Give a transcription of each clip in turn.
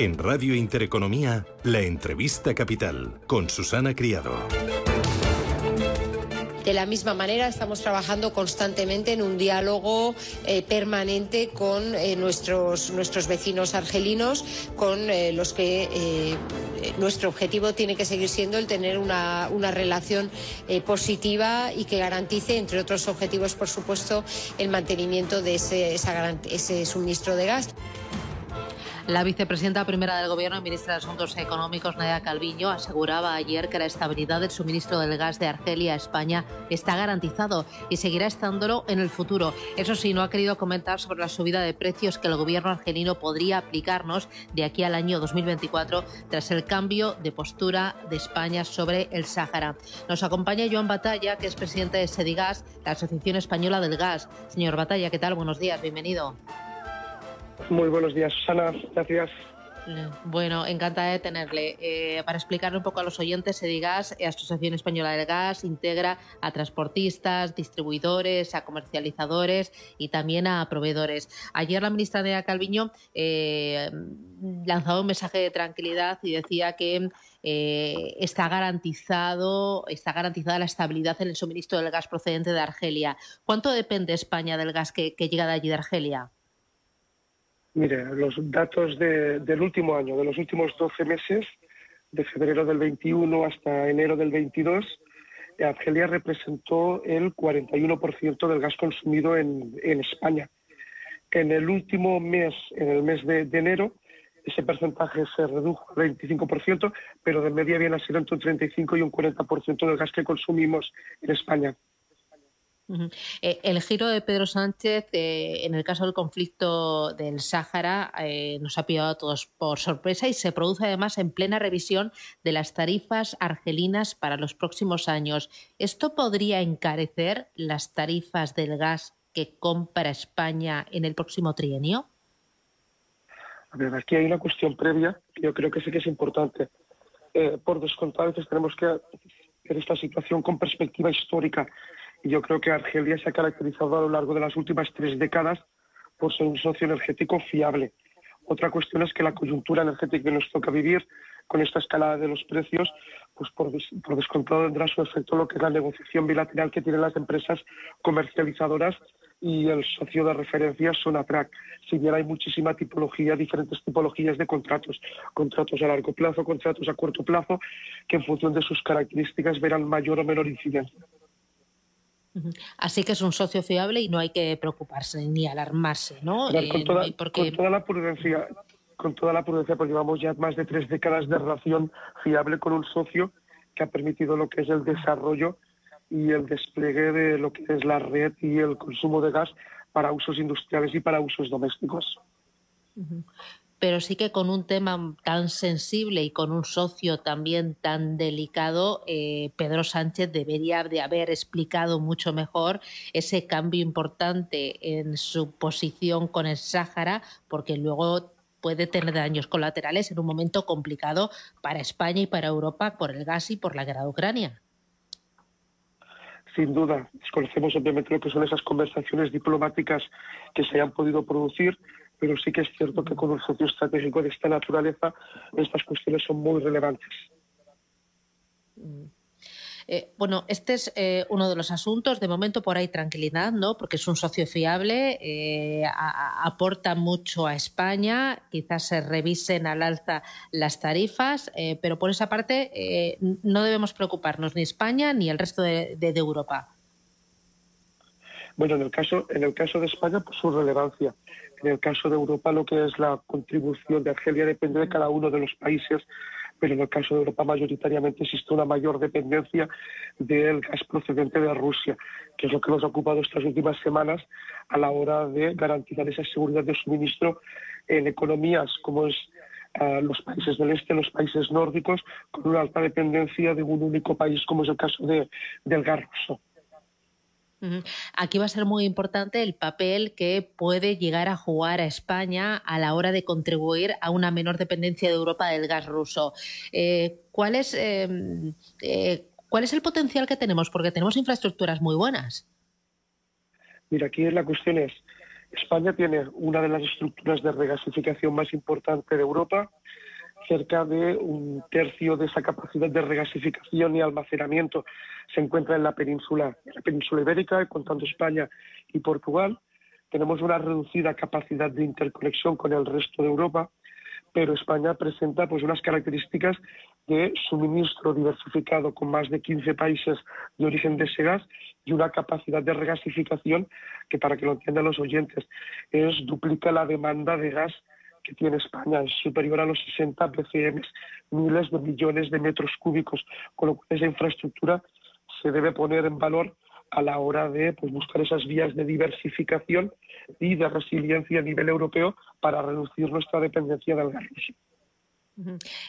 En Radio Intereconomía, la entrevista capital con Susana Criado. De la misma manera, estamos trabajando constantemente en un diálogo eh, permanente con eh, nuestros, nuestros vecinos argelinos, con eh, los que nuestro objetivo tiene que seguir siendo el tener una, una relación positiva y que garantice, entre otros objetivos, por supuesto, el mantenimiento de ese, ese suministro de gas. La vicepresidenta primera del Gobierno y ministra de Asuntos Económicos, Nadia Calviño, aseguraba ayer que la estabilidad del suministro del gas de Argelia a España está garantizado y seguirá estándolo en el futuro. Eso sí, no ha querido comentar sobre la subida de precios que el Gobierno argelino podría aplicarnos de aquí al año 2024 tras el cambio de postura de España sobre el Sáhara. Nos acompaña Joan Batalla, que es presidente de Sedigas, la Asociación Española del Gas. Señor Batalla, ¿qué tal? Buenos días, bienvenido. Muy buenos días, Susana. Gracias. Bueno, encantada de tenerle. Eh, para explicarle un poco a los oyentes, Edigas, Asociación Española del Gas, integra a transportistas, distribuidores, a comercializadores y también a proveedores. Ayer la ministra de Calviño eh, lanzaba un mensaje de tranquilidad y decía que eh, está garantizado, está garantizada la estabilidad en el suministro del gas procedente de Argelia. ¿Cuánto depende España del gas que llega de allí de Argelia? Mire, los datos del último año, de los últimos 12 meses, de febrero del 21 hasta enero del 22, Argelia representó el 41% del gas consumido en, España. En el último mes, en el mes de, enero, ese porcentaje se redujo al 25%, pero de media viene a ser entre un 35 y un 40% del gas que consumimos en España. Eh, el giro de Pedro Sánchez eh, en el caso del conflicto del Sáhara eh, nos ha pillado a todos por sorpresa y se produce además en plena revisión de las tarifas argelinas para los próximos años. ¿Esto podría encarecer las tarifas del gas que compra España en el próximo trienio? A ver, aquí hay una cuestión previa yo creo que sí que es importante. por descontado, tenemos que ver esta situación con perspectiva histórica y yo creo que Argelia se ha caracterizado a lo largo de las últimas tres décadas por ser un socio energético fiable. Otra cuestión es que la coyuntura energética que nos toca vivir con esta escalada de los precios, pues por, descontado tendrá su efecto lo que es la negociación bilateral que tienen las empresas comercializadoras y el socio de referencia Sonatrack. Si bien hay muchísima tipología, diferentes tipologías de contratos, contratos a largo plazo, contratos a corto plazo, que en función de sus características verán mayor o menor incidencia. Así que es un socio fiable y no hay que preocuparse ni alarmarse, ¿no? con, eh, toda, la prudencia, con toda la prudencia, porque llevamos ya más de tres décadas de relación fiable con un socio que ha permitido lo que es el desarrollo y el despliegue de lo que es la red y el consumo de gas para usos industriales y para usos domésticos pero sí que con un tema tan sensible y con un socio también tan delicado, eh, Pedro Sánchez debería de haber explicado mucho mejor ese cambio importante en su posición con el Sáhara, porque luego puede tener daños colaterales en un momento complicado para España y para Europa por el gas y por la guerra de Ucrania. Sin duda, desconocemos obviamente lo que son esas conversaciones diplomáticas que se hayan podido producir, pero sí que es cierto que con un socio estratégico de esta naturaleza estas cuestiones son muy relevantes. Mm. Eh, bueno, este es eh, uno de los asuntos. De momento por ahí tranquilidad, ¿no? Porque es un socio fiable, eh, aporta mucho a España. Quizás se revisen al alza las tarifas, pero por esa parte no debemos preocuparnos ni España ni el resto de, de, Europa. Bueno, en el caso en el caso de España, por su relevancia. En el caso de Europa, lo que es la contribución de Argelia depende de cada uno de los países pero en el caso de Europa mayoritariamente existe una mayor dependencia del gas procedente de Rusia, que es lo que nos ha ocupado estas últimas semanas a la hora de garantizar esa seguridad de suministro en economías como es ah, los países del este, los países nórdicos, con una alta dependencia de un único país, como es el caso de, del gas ruso. Aquí va a ser muy importante el papel que puede llegar a jugar a España a la hora de contribuir a una menor dependencia de Europa del gas ruso. Eh, ¿cuál, es, em, eh, ¿Cuál es el potencial que tenemos? Porque tenemos infraestructuras muy buenas. Mira, aquí la cuestión es, España tiene una de las estructuras de regasificación más importante de Europa cerca de un tercio de esa capacidad de regasificación y almacenamiento se encuentra en la península, la península ibérica, contando España y Portugal. Tenemos una reducida capacidad de interconexión con el resto de Europa, pero España presenta pues unas características de suministro diversificado con más de 15 países de origen de ese gas y una capacidad de regasificación que para que lo entiendan los oyentes es duplica la demanda de gas que tiene España es superior a los 60 BCM, miles de millones de metros cúbicos, con lo cual esa infraestructura se debe poner en valor a la hora de pues, buscar esas vías de diversificación y de resiliencia a nivel europeo para reducir nuestra dependencia del gas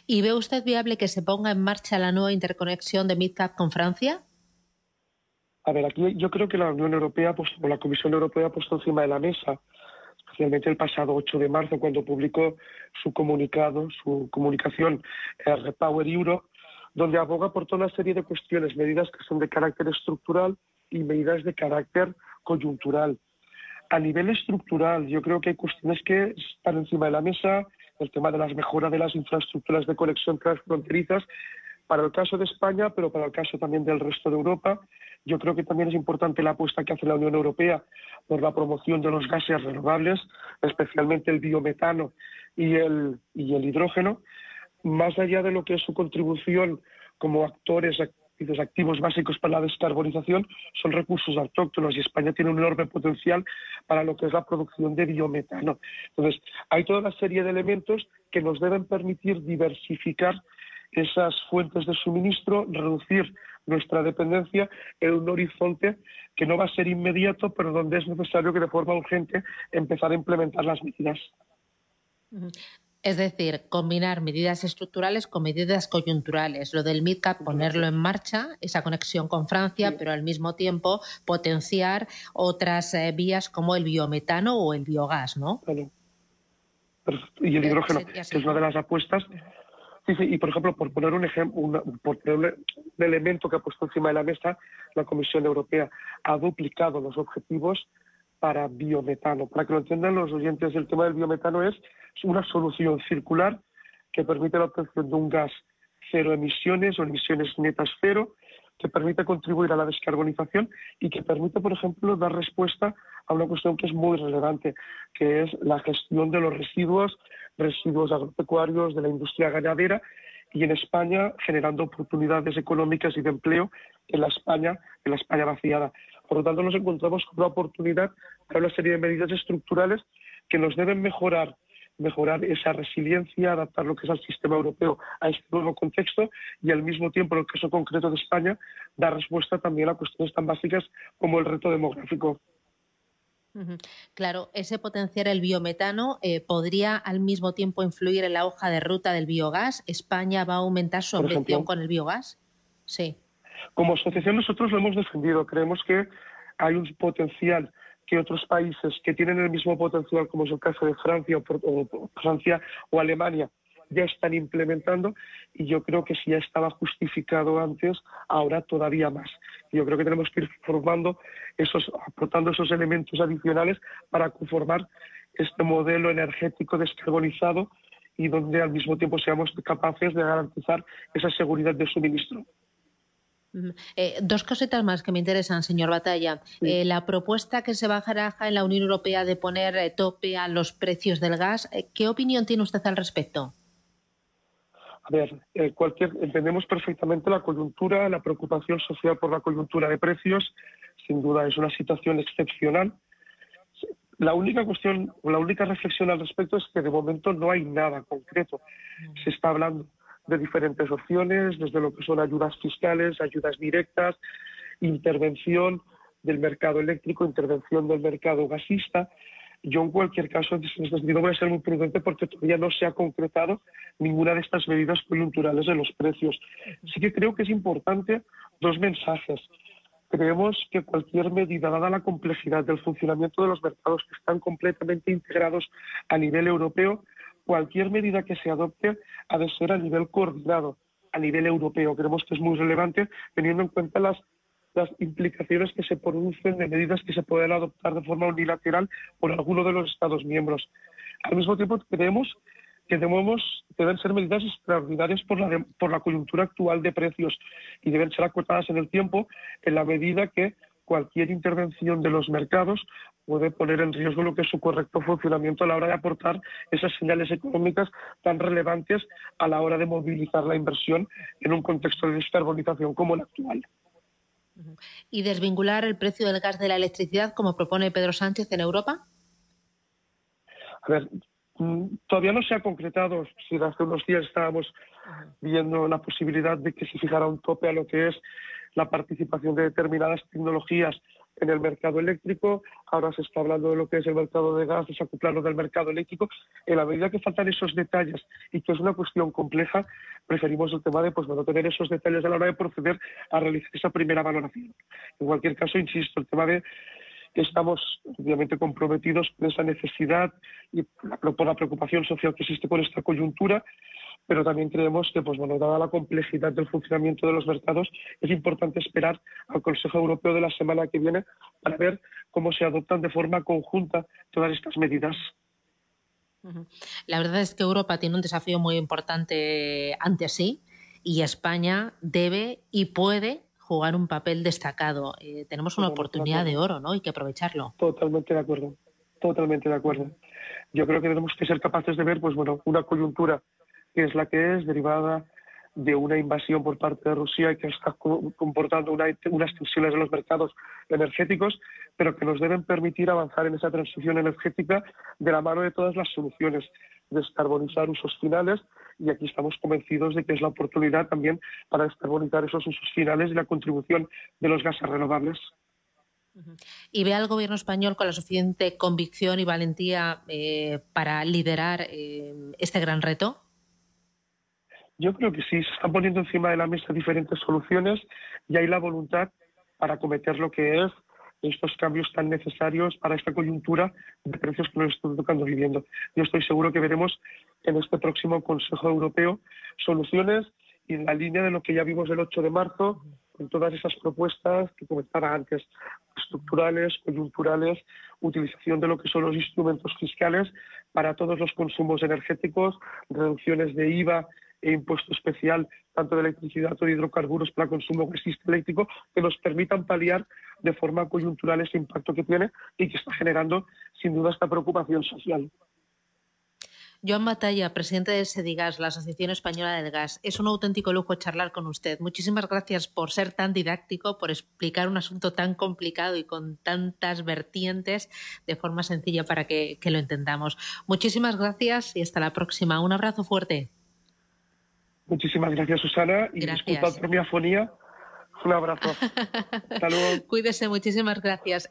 ¿Y ve usted viable que se ponga en marcha la nueva interconexión de MidCap con Francia? A ver, aquí yo creo que la Unión Europea pues, o la Comisión Europea ha puesto encima de la mesa especialmente el pasado 8 de marzo, cuando publicó su comunicado, su comunicación eh, Repower Euro, donde aboga por toda una serie de cuestiones, medidas que son de carácter estructural y medidas de carácter coyuntural. A nivel estructural, yo creo que hay cuestiones que están encima de la mesa, el tema de las mejoras de las infraestructuras de conexión transfronterizas, para el caso de España, pero para el caso también del resto de Europa. Yo creo que también es importante la apuesta que hace la Unión Europea por la promoción de los gases renovables, especialmente el biometano y el, y el hidrógeno, más allá de lo que es su contribución como actores activos básicos para la descarbonización son recursos autóctonos y España tiene un enorme potencial para lo que es la producción de biometano. Entonces, hay toda una serie de elementos que nos deben permitir diversificar esas fuentes de suministro, reducir nuestra dependencia en un horizonte que no va a ser inmediato, pero donde es necesario que de forma urgente empezar a implementar las medidas. Es decir, combinar medidas estructurales con medidas coyunturales. Lo del MidCap, ponerlo en marcha, esa conexión con Francia, pero al mismo tiempo potenciar otras eh, vías como el biometano o el biogás, ¿no? Y el hidrógeno, que es una de las apuestas Sí, sí, y por ejemplo, por poner un ejemplo, por poner un elemento que ha puesto encima de la mesa, la Comisión Europea ha duplicado los objetivos para biometano. Para que lo entiendan los oyentes, el tema del biometano es una solución circular que permite la obtención de un gas cero emisiones o emisiones netas cero, que permite contribuir a la descarbonización y que permite, por ejemplo, dar respuesta a una cuestión que es muy relevante, que es la gestión de los residuos residuos agropecuarios, de la industria ganadera y en España generando oportunidades económicas y de empleo en la España, en la España vaciada. Por lo tanto, nos encontramos con una oportunidad para una serie de medidas estructurales que nos deben mejorar mejorar esa resiliencia, adaptar lo que es el sistema europeo a este nuevo contexto y al mismo tiempo, en el caso concreto de España, dar respuesta también a cuestiones tan básicas como el reto demográfico. Claro, ese potenciar el biometano eh, podría al mismo tiempo influir en la hoja de ruta del biogás. ¿España va a aumentar su ambición con el biogás? Sí. Como asociación nosotros lo hemos defendido. Creemos que hay un potencial que otros países que tienen el mismo potencial, como es el caso de Francia o Francia o Alemania, ya están implementando y yo creo que si ya estaba justificado antes, ahora todavía más. Yo creo que tenemos que ir formando esos, aportando esos elementos adicionales para conformar este modelo energético descarbonizado y donde al mismo tiempo seamos capaces de garantizar esa seguridad de suministro. Eh, dos cositas más que me interesan, señor Batalla. Eh, la propuesta que se baraja en la Unión Europea de poner eh, tope a los precios del gas, ¿qué opinión tiene usted al respecto? Ver, eh, cualquier, entendemos perfectamente la coyuntura, la preocupación social por la coyuntura de precios. Sin duda es una situación excepcional. La única cuestión, la única reflexión al respecto es que de momento no hay nada concreto. Se está hablando de diferentes opciones, desde lo que son ayudas fiscales, ayudas directas, intervención del mercado eléctrico, intervención del mercado gasista. Yo, en cualquier caso, en este voy a ser muy prudente porque todavía no se ha concretado ninguna de estas medidas coyunturales de los precios. Sí que creo que es importante dos mensajes. Creemos que cualquier medida, dada la complejidad del funcionamiento de los mercados que están completamente integrados a nivel europeo, cualquier medida que se adopte ha de ser a nivel coordinado, a nivel europeo. Creemos que es muy relevante teniendo en cuenta las las implicaciones que se producen de medidas que se pueden adoptar de forma unilateral por alguno de los Estados miembros. Al mismo tiempo, creemos que debemos, deben ser medidas extraordinarias por la, por la coyuntura actual de precios y deben ser acotadas en el tiempo en la medida que cualquier intervención de los mercados puede poner en riesgo lo que es su correcto funcionamiento a la hora de aportar esas señales económicas tan relevantes a la hora de movilizar la inversión en un contexto de descarbonización como el actual. ¿Y desvincular el precio del gas de la electricidad como propone Pedro Sánchez en Europa? A ver, mm, todavía no se ha concretado. Si hace unos días estábamos viendo la posibilidad de que se fijara un tope a lo que es la participación de determinadas tecnologías en el mercado eléctrico, ahora se está hablando de lo que es el mercado de gas, desacoplarlo del mercado eléctrico. En la medida que faltan esos detalles y que es una cuestión compleja, preferimos el tema de pues, bueno, tener esos detalles a la hora de proceder a realizar esa primera valoración. En cualquier caso, insisto, el tema de que estamos obviamente comprometidos con esa necesidad y por la preocupación social que existe con esta coyuntura, pero también creemos que, pues bueno, dada la complejidad del funcionamiento de los mercados, es importante esperar al Consejo Europeo de la semana que viene para ver cómo se adoptan de forma conjunta todas estas medidas. La verdad es que Europa tiene un desafío muy importante ante sí y España debe y puede jugar un papel destacado. Eh, tenemos una oportunidad de, oro, ¿no? Hay que aprovecharlo. Totalmente de acuerdo, totalmente de acuerdo. Yo creo que tenemos que ser capaces de ver, pues bueno, una coyuntura que es la que es, derivada de una invasión por parte de Rusia que está comportando una, unas tensiones en los mercados energéticos, pero que nos deben permitir avanzar en esa transición energética de la mano de todas las soluciones, descarbonizar usos finales y aquí estamos convencidos de que es la oportunidad también para descarbonizar esos usos finales y la contribución de los gases renovables. ¿Y ve al gobierno español con la suficiente convicción y valentía eh, para liderar eh, este gran reto? Yo creo que sí, se están poniendo encima de la mesa diferentes soluciones y hay la voluntad para acometer lo que es estos cambios tan necesarios para esta coyuntura de precios que nos están tocando viviendo. Yo estoy seguro que veremos en este próximo Consejo Europeo soluciones y en la línea de lo que ya vimos el 8 de marzo, con todas esas propuestas que comentaba antes, estructurales, coyunturales, utilización de lo que son los instrumentos fiscales para todos los consumos energéticos, reducciones de IVA e impuesto especial tanto de electricidad o de hidrocarburos para consumo eléctrico que nos permitan paliar de forma coyuntural ese impacto que tiene y que está generando sin duda esta preocupación social. Joan Batalla, presidente de Sedigas, la Asociación Española del Gas. Es un auténtico lujo charlar con usted. Muchísimas gracias por ser tan didáctico, por explicar un asunto tan complicado y con tantas vertientes de forma sencilla para que lo entendamos. Muchísimas gracias y hasta la próxima. Un abrazo fuerte. Muchísimas gracias, Susana. Y disculpad por mi afonía. Un abrazo. Hasta luego. Cuídese, muchísimas gracias.